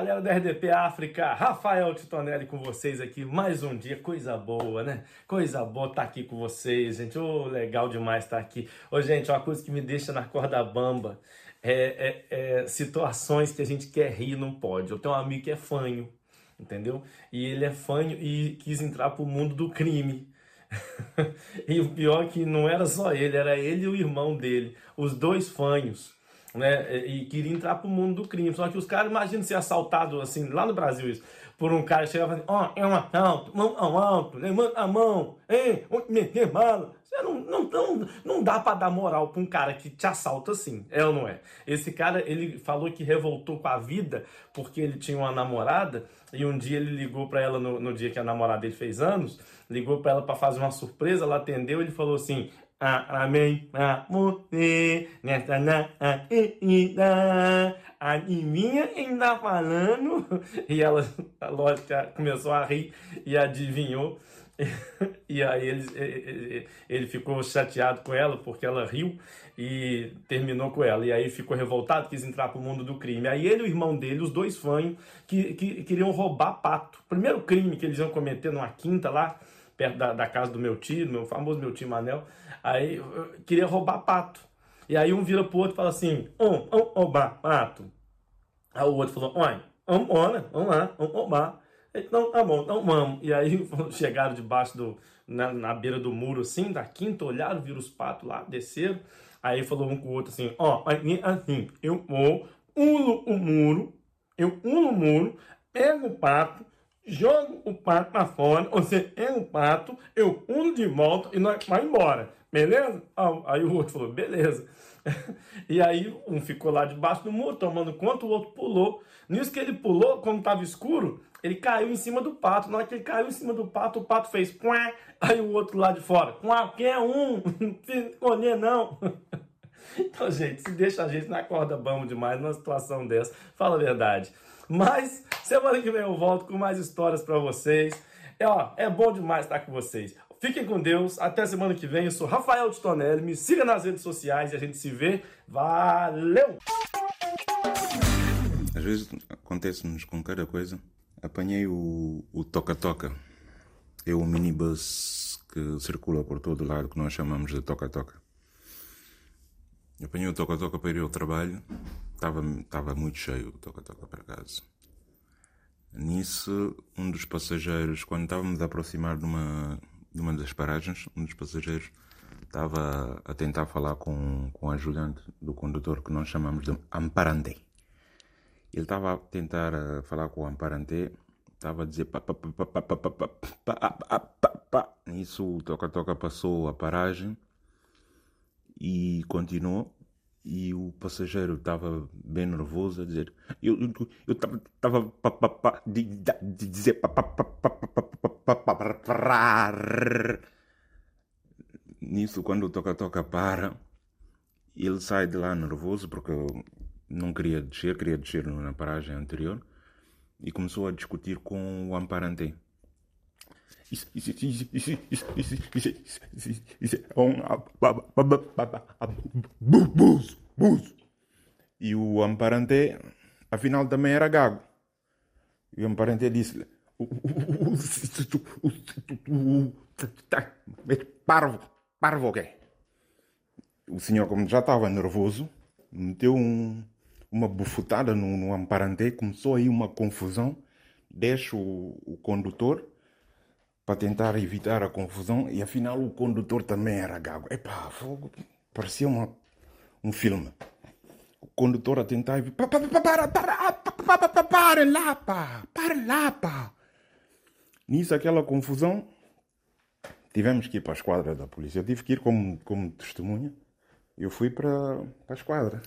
galera da RDP África, Rafael Titonelli com vocês aqui, mais um dia, coisa boa, né? Coisa boa estar tá aqui com vocês, gente, oh, legal demais estar tá aqui. Ô, gente, uma coisa que me deixa na corda bamba é, é, é situações que a gente quer rir não pode. Eu tenho um amigo que é fanho, entendeu? E ele é fanho e quis entrar pro mundo do crime. e o pior é que não era só ele, era ele e o irmão dele, os dois fanhos né? E queria entrar pro mundo do crime. Só que os caras, imagina ser assaltado assim, lá no Brasil isso, por um cara chegava assim, ó, é um assalto, mão ao alto, levanta a mão, hein, meter bala. Você não, não, não, não dá para dar moral pra um cara que te assalta assim, é ou não é? Esse cara, ele falou que revoltou com a vida porque ele tinha uma namorada e um dia ele ligou para ela no, no, dia que a namorada dele fez anos, ligou para ela para fazer uma surpresa, ela atendeu, ele falou assim: Amém você nessa na tá falando? E ela, lógico, começou a rir e adivinhou. E aí ele, ele ficou chateado com ela porque ela riu e terminou com ela. E aí ficou revoltado, quis entrar pro mundo do crime. Aí ele e o irmão dele, os dois fãs, que, que queriam roubar pato. Primeiro crime que eles iam cometer numa quinta lá, perto da, da casa do meu tio, meu famoso meu tio Manel. Aí queria roubar pato. E aí um vira pro outro e fala assim: um, um roubar pato. Aí o outro falou: olha, vamos, vamos lá, vamos roubar. Então tá bom, então vamos. E aí chegaram debaixo do. Na, na beira do muro, assim, da quinta, olharam, viram os patos lá, desceram. Aí falou um com o outro assim: ó, assim, eu vou, uno o muro, eu uno o muro, pego o pato, jogo o pato para fora, você pega o pato, eu uno de volta e nós vai embora. Beleza? Aí o outro falou, beleza. E aí um ficou lá debaixo do muro, tomando conta, o outro pulou. Nisso que ele pulou, como estava escuro, ele caiu em cima do pato. Na hora que ele caiu em cima do pato, o pato fez Quá! Aí o outro lá de fora, qualquer um, não escolher não. Então, gente, se deixa a gente na corda bamba demais numa situação dessa, fala a verdade. Mas semana que vem eu volto com mais histórias para vocês. É, ó, é bom demais estar com vocês. Fiquem com Deus. Até semana que vem. Eu sou Rafael de. Me siga nas redes sociais e a gente se vê. Valeu! Às vezes acontece-nos com cada coisa. Apanhei o toca-toca. É o minibus que circula por todo lado, que nós chamamos de toca-toca. Apanhei o toca-toca para ir ao trabalho. Estava, estava muito cheio o toca-toca para casa. Nisso, um dos passageiros, quando estávamos a aproximar de uma, numa das paragens, um dos passageiros estava a tentar falar com, com o ajudante do condutor que nós chamamos de amparante. Ele estava a tentar falar com o amparante, estava a dizer pá. Nisso o toca-toca passou a paragem e continuou. E o passageiro estava bem nervoso a dizer: Eu estava de dizer Nisso, quando o toca-toca para, ele sai de lá nervoso porque não queria descer, queria descer na paragem anterior e começou a discutir com o amparante. Isso, isso, isso, isso, isso, isso, isso, isso, é um. E o amparante, afinal, também era gago. E o amparante disse Parvo, parvo o quê? O senhor, como já estava nervoso, meteu um, uma bufutada no, no amparante, começou aí uma confusão, deixa o, o condutor para tentar evitar a confusão e afinal o condutor também era gago. Epá, fogo, parecia uma, um filme. O condutor a tentar... Para, para, para, para, para lá, pá, para lá, pá. Nisso, aquela confusão, tivemos que ir para a esquadra da polícia. Eu tive que ir como, como testemunha. Eu fui para, para a esquadra.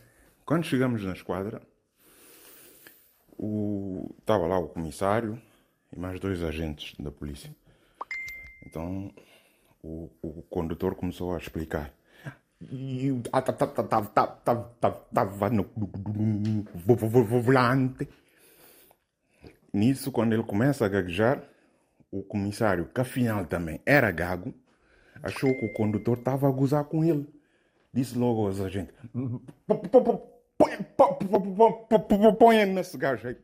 Quando chegamos na esquadra, o, estava lá o comissário e mais dois agentes da polícia. Então o, o condutor começou a explicar. E estava no volante. Nisso, quando ele começa a gaguejar, o comissário, que afinal também era gago, achou que o condutor estava a gozar com ele. Disse logo aos agentes: Põe esse gajo aí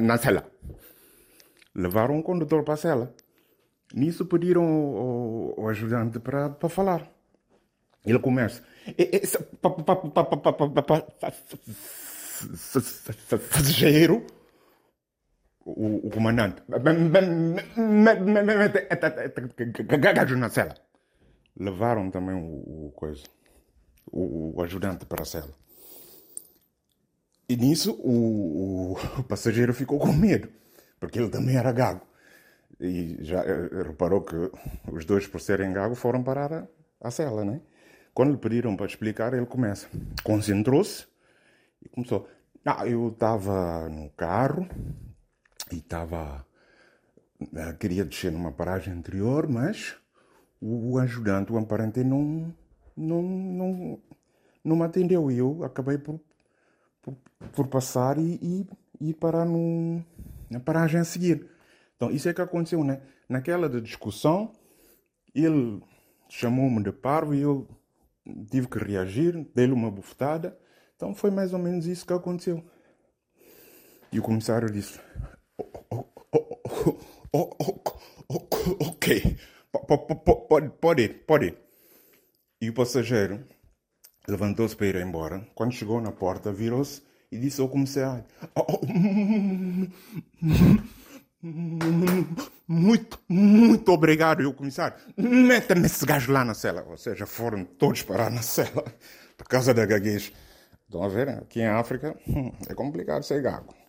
na, cela. Levaram um condutor para a cela. Nisso pediram o, o ajudante para, falar. Ele começa. Passageiro, o, o comandante. Gajo na cela. Levaram também o, o coisa, o, o, ajudante para a cela. E nisso o, o, passageiro ficou com medo, porque ele também era gago. E já reparou que os dois, por serem gago, foram parar a, a cela, né? Quando lhe pediram para explicar, ele começa. Concentrou-se e começou. Ah, eu estava no carro e estava. Queria descer numa paragem anterior, mas o ajudante, o amparente, não, não, não, não me atendeu. E eu acabei por, por, por passar e, e, e parar no, na paragem a seguir. Então, isso é que aconteceu, né? Naquela discussão, ele chamou-me de parvo e eu tive que reagir, dei-lhe uma bufetada. Então, foi mais ou menos isso que aconteceu. E o comissário disse: oh, oh, oh, Ok, pode, pode ir, pode ir. E o passageiro levantou-se para ir embora. Quando chegou na porta, virou-se e disse ao comissário: muito, muito obrigado. E o comissário, meta-me esse gajo lá na cela. Ou seja, foram todos parar na cela por causa da gaguez. Estão a ver? Aqui em África é complicado ser gago.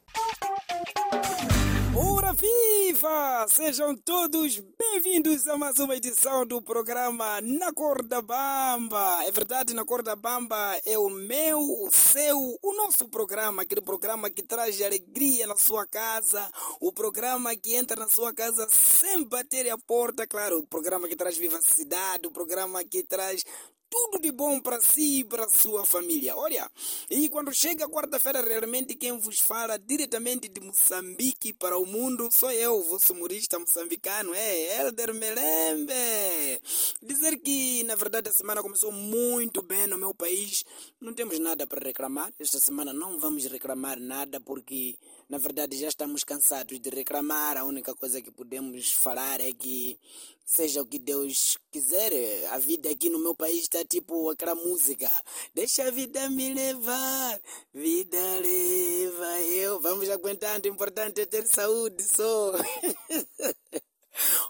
Viva! Sejam todos bem-vindos a mais uma edição do programa Na Corda Bamba. É verdade, Na Corda Bamba é o meu, o seu, o nosso programa, aquele programa que traz alegria na sua casa, o programa que entra na sua casa sem bater a porta, claro, o programa que traz vivacidade, o programa que traz tudo de bom para si e para sua família. Olha, e quando chega quarta-feira, realmente quem vos fala diretamente de Moçambique para o mundo sou eu, vosso humorista moçambicano, é Elder Melembe. Dizer que, na verdade, a semana começou muito bem no meu país, não temos nada para reclamar. Esta semana não vamos reclamar nada porque na verdade já estamos cansados de reclamar. A única coisa que podemos falar é que seja o que Deus quiser. A vida aqui no meu país está tipo aquela música. Deixa a vida me levar, vida leva eu. Vamos aguentando, o importante é ter saúde só.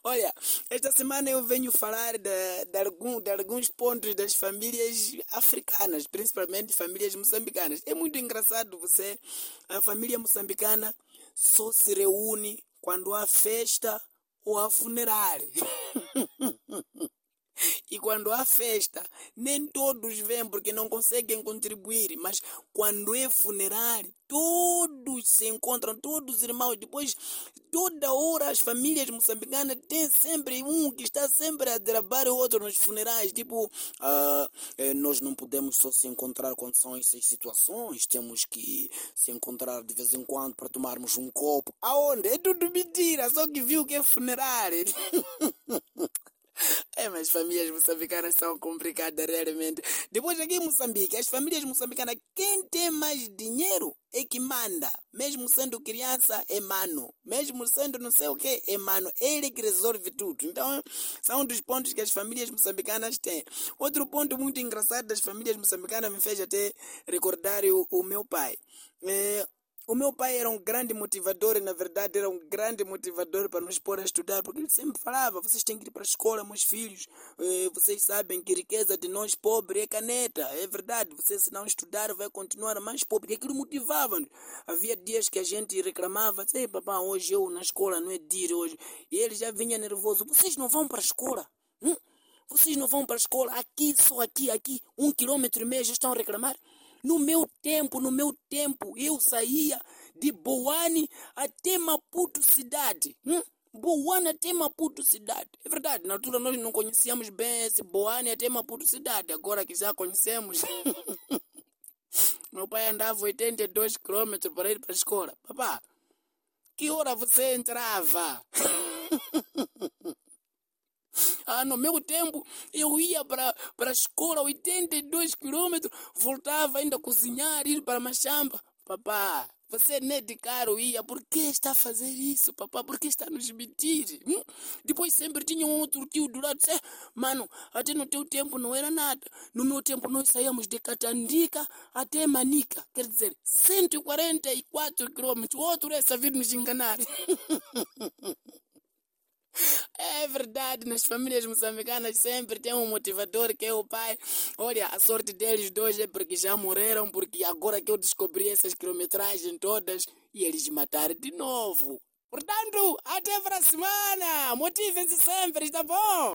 Olha, esta semana eu venho falar de, de, algum, de alguns pontos das famílias africanas, principalmente famílias moçambicanas. É muito engraçado você, a família moçambicana só se reúne quando há festa ou há funerário. E quando há festa, nem todos vêm porque não conseguem contribuir, mas quando é funerário, todos se encontram, todos os irmãos. Depois, toda hora as famílias moçambicanas têm sempre um que está sempre a trabalhar o outro nos funerais. Tipo, uh, nós não podemos só se encontrar quando são essas situações, temos que se encontrar de vez em quando para tomarmos um copo. Aonde? É tudo mentira, só que viu que é funerário. É, mas famílias moçambicanas são complicadas realmente. Depois aqui em Moçambique, as famílias moçambicanas, quem tem mais dinheiro é que manda. Mesmo sendo criança, é mano. Mesmo sendo não sei o que, é mano. Ele que resolve tudo. Então, são um dos pontos que as famílias moçambicanas têm. Outro ponto muito engraçado das famílias moçambicanas me fez até recordar o, o meu pai. É, o meu pai era um grande motivador e, na verdade, era um grande motivador para nos pôr a estudar, porque ele sempre falava: vocês têm que ir para a escola, meus filhos. Eh, vocês sabem que riqueza de nós pobres é caneta. É verdade, você, se não estudar, vai continuar mais pobre. E aquilo motivava-nos. Havia dias que a gente reclamava: sei, papá, hoje eu na escola não é dia hoje. E ele já vinha nervoso: vocês não vão para a escola? Hum? Vocês não vão para a escola? Aqui, só aqui, aqui, um quilômetro e meio já estão a reclamar? No meu tempo, no meu tempo, eu saía de Boane até Maputo cidade. Hum? Boane até Maputo cidade. É verdade, na altura nós não conhecíamos bem esse Boane até Maputo cidade. Agora que já conhecemos. Meu pai andava 82 quilômetros para ir para a escola. Papá, que hora você entrava? Ah, no meu tempo, eu ia para a escola 82 quilômetros, voltava ainda a cozinhar, ir para machamba. Papá, você nem de caro ia. Por que está a fazer isso, papá? Por que está a nos mentir? Hum? Depois sempre tinha um outro tio do lado. Disse, mano, até no teu tempo não era nada. No meu tempo nós saíamos de Catandica até Manica. Quer dizer, 144 quilômetros. O outro é vir nos enganar. É verdade, nas famílias moçambicanas sempre tem um motivador que é o pai. Olha, a sorte deles dois é porque já morreram, porque agora que eu descobri essas quilometragens todas e eles mataram de novo. Portanto, até para a semana! Motivem-se sempre, está bom?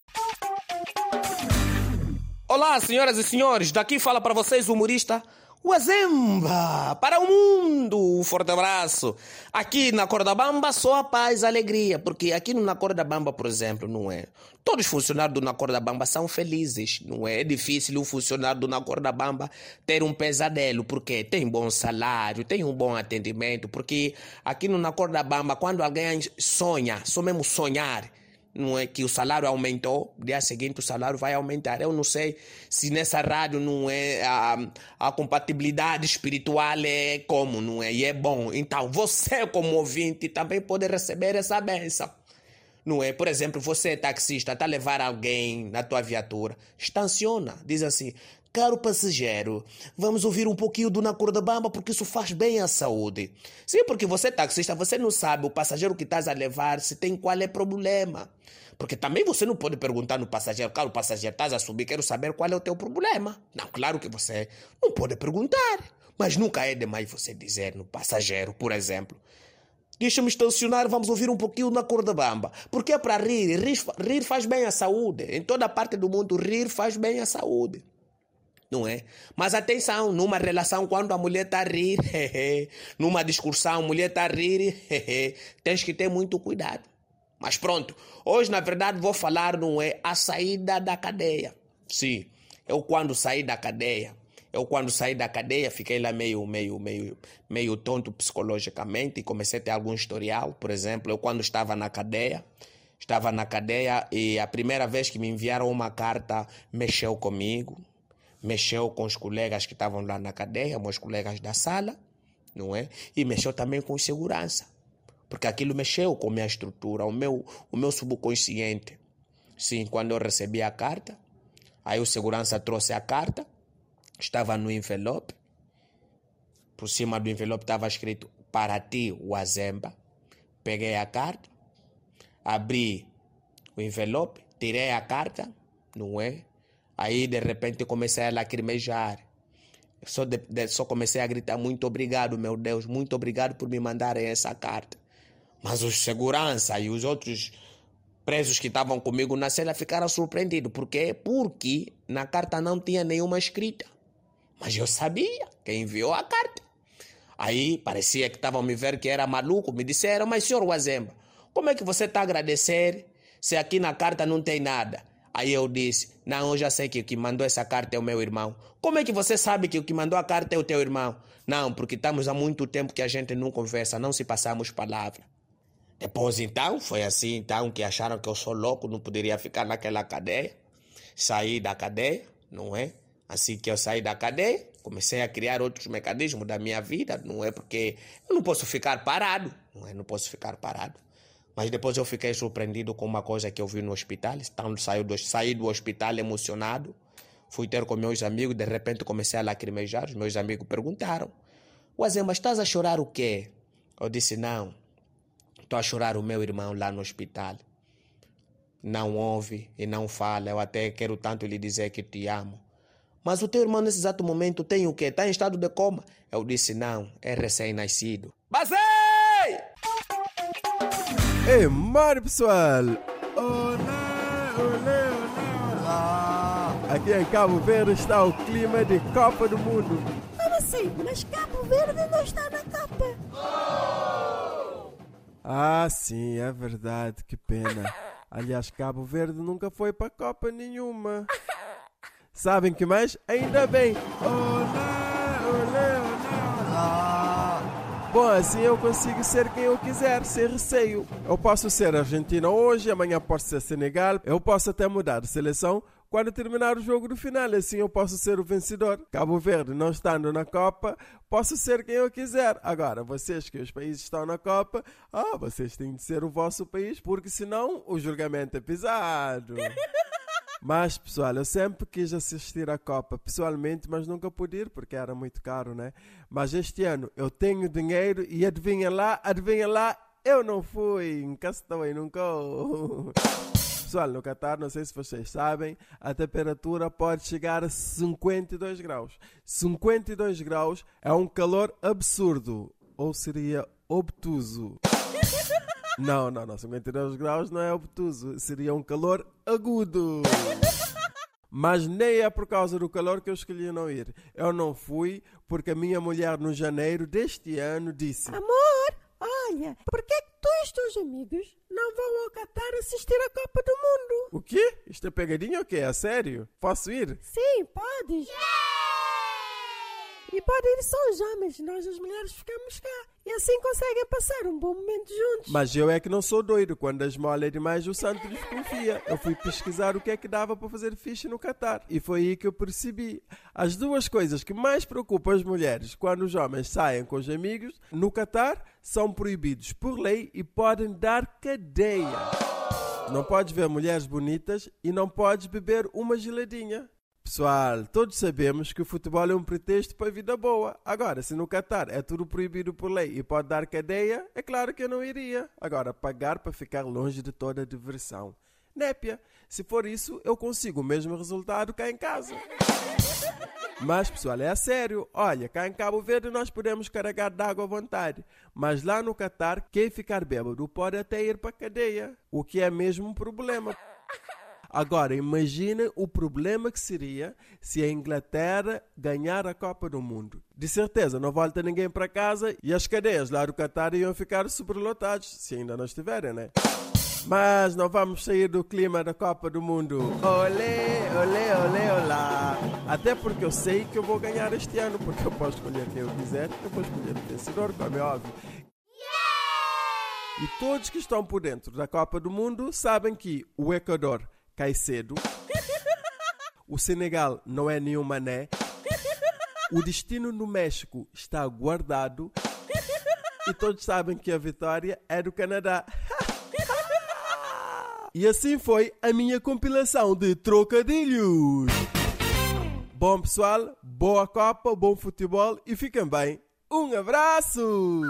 Olá, senhoras e senhores, daqui fala para vocês o humorista Wazemba para o mundo. Um forte abraço. Aqui na Corda Bamba só a paz e alegria, porque aqui no Na Corda Bamba, por exemplo, não é? Todos os funcionários do Na Corda Bamba são felizes, não é? É difícil um funcionário do Na Corda Bamba ter um pesadelo, porque tem bom salário, tem um bom atendimento, porque aqui no Na Corda Bamba, quando alguém sonha, só mesmo sonhar, não é que o salário aumentou, dia seguinte o salário vai aumentar. Eu não sei se nessa rádio não é a, a compatibilidade espiritual é como, não é? E é bom. Então, você como ouvinte também pode receber essa benção. Não é? Por exemplo, você é taxista, está a levar alguém na tua viatura, estaciona, diz assim, Caro passageiro, vamos ouvir um pouquinho do Na Corda Bamba porque isso faz bem à saúde. Sim, porque você taxista, você não sabe o passageiro que estás a levar se tem qual é problema. Porque também você não pode perguntar no passageiro, caro passageiro, estás a subir, quero saber qual é o teu problema. Não, claro que você não pode perguntar. Mas nunca é demais você dizer no passageiro, por exemplo. Deixa-me estacionar, vamos ouvir um pouquinho na corda bamba. Porque é para rir. rir. Rir faz bem à saúde. Em toda parte do mundo, rir faz bem à saúde não é? Mas atenção, numa relação, quando a mulher está a rir, numa discussão, a mulher está a rir, tens que ter muito cuidado. Mas pronto, hoje na verdade vou falar, não é? A saída da cadeia. Sim, eu quando saí da cadeia, eu quando saí da cadeia fiquei lá meio, meio, meio, meio tonto psicologicamente e comecei a ter algum historial. Por exemplo, eu quando estava na cadeia, estava na cadeia e a primeira vez que me enviaram uma carta mexeu comigo mexeu com os colegas que estavam lá na cadeia, meus colegas da sala, não é? E mexeu também com segurança, porque aquilo mexeu com a minha estrutura, o meu, o meu subconsciente. Sim, quando eu recebi a carta, aí o segurança trouxe a carta, estava no envelope, por cima do envelope estava escrito para ti, Wazemba. Peguei a carta, abri o envelope, tirei a carta, não é? Aí de repente comecei a lacrimejar. Só, de, de, só comecei a gritar: Muito obrigado, meu Deus, muito obrigado por me mandarem essa carta. Mas os segurança e os outros presos que estavam comigo na cela ficaram surpreendidos. Por quê? Porque na carta não tinha nenhuma escrita. Mas eu sabia quem enviou a carta. Aí parecia que estavam me ver que era maluco. Me disseram, mas senhor Wazemba, como é que você está a agradecer se aqui na carta não tem nada? Aí eu disse: Não, eu já sei que o que mandou essa carta é o meu irmão. Como é que você sabe que o que mandou a carta é o teu irmão? Não, porque estamos há muito tempo que a gente não conversa, não se passamos palavra. Depois então, foi assim então que acharam que eu sou louco, não poderia ficar naquela cadeia. Saí da cadeia, não é? Assim que eu saí da cadeia, comecei a criar outros mecanismos da minha vida, não é? Porque eu não posso ficar parado, não é? Não posso ficar parado. Mas depois eu fiquei surpreendido com uma coisa que eu vi no hospital. Então, saí do, saí do hospital emocionado. Fui ter com meus amigos. De repente comecei a lacrimejar. Os meus amigos perguntaram: Uazé, mas estás a chorar o quê? Eu disse: Não. Estou a chorar o meu irmão lá no hospital. Não ouve e não fala. Eu até quero tanto lhe dizer que te amo. Mas o teu irmão nesse exato momento tem o quê? Está em estado de coma? Eu disse: Não, é recém-nascido. Basei! Ei, mano pessoal! Olá, olá, olá, olá! Aqui em Cabo Verde está o clima de Copa do Mundo. Como assim? Mas Cabo Verde não está na Copa. Ah, sim, é verdade, que pena. Aliás, Cabo Verde nunca foi para Copa nenhuma. Sabem que mais? Ainda bem! Olá, Bom, assim eu consigo ser quem eu quiser, sem receio. Eu posso ser Argentina hoje, amanhã posso ser Senegal, eu posso até mudar de seleção quando terminar o jogo do final, assim eu posso ser o vencedor. Cabo Verde não estando na Copa, posso ser quem eu quiser. Agora, vocês que os países estão na Copa, ah, vocês têm de ser o vosso país, porque senão o julgamento é pesado. Mas, pessoal, eu sempre quis assistir à Copa pessoalmente, mas nunca pude ir porque era muito caro, né? Mas este ano eu tenho dinheiro e adivinha lá, adivinha lá, eu não fui. Nunca estou aí, nunca. Pessoal, no Catar, não sei se vocês sabem, a temperatura pode chegar a 52 graus. 52 graus é um calor absurdo, ou seria obtuso. Não, não, não, 52 graus não é obtuso, seria um calor agudo. Mas nem é por causa do calor que eu escolhi não ir. Eu não fui porque a minha mulher no janeiro deste ano disse: Amor, olha, por que, que tu e os teus amigos não vão ao Catar assistir a Copa do Mundo? O quê? Isto é pegadinha ou quê? É sério? Posso ir? Sim, podes. E podem ir só os homens, nós as mulheres ficamos cá. E assim conseguem passar um bom momento juntos. Mas eu é que não sou doido. Quando as molas é demais, o santo desconfia. Eu fui pesquisar o que é que dava para fazer ficha no Catar. E foi aí que eu percebi. As duas coisas que mais preocupam as mulheres quando os homens saem com os amigos no Catar são proibidos por lei e podem dar cadeia. Não podes ver mulheres bonitas e não podes beber uma geladinha. Pessoal, todos sabemos que o futebol é um pretexto para a vida boa. Agora, se no Catar é tudo proibido por lei e pode dar cadeia, é claro que eu não iria. Agora, pagar para ficar longe de toda a diversão. Népia, se for isso, eu consigo o mesmo resultado cá em casa. Mas, pessoal, é a sério. Olha, cá em Cabo Verde nós podemos carregar d'água à vontade. Mas lá no Catar, quem ficar bêbado pode até ir para a cadeia. O que é mesmo um problema. Agora, imagine o problema que seria se a Inglaterra ganhar a Copa do Mundo. De certeza, não volta ninguém para casa e as cadeias lá do Qatar iam ficar superlotadas, se ainda não estiverem, né? Mas não vamos sair do clima da Copa do Mundo. Olê, olê, olê, olá. Até porque eu sei que eu vou ganhar este ano, porque eu posso escolher quem eu quiser, eu vou escolher o vencedor, como é óbvio. E todos que estão por dentro da Copa do Mundo sabem que o Equador cai cedo. O Senegal não é nenhum mané. O destino no México está guardado. E todos sabem que a vitória é do Canadá. E assim foi a minha compilação de trocadilhos. Bom pessoal, boa Copa, bom futebol e fiquem bem. Um abraço!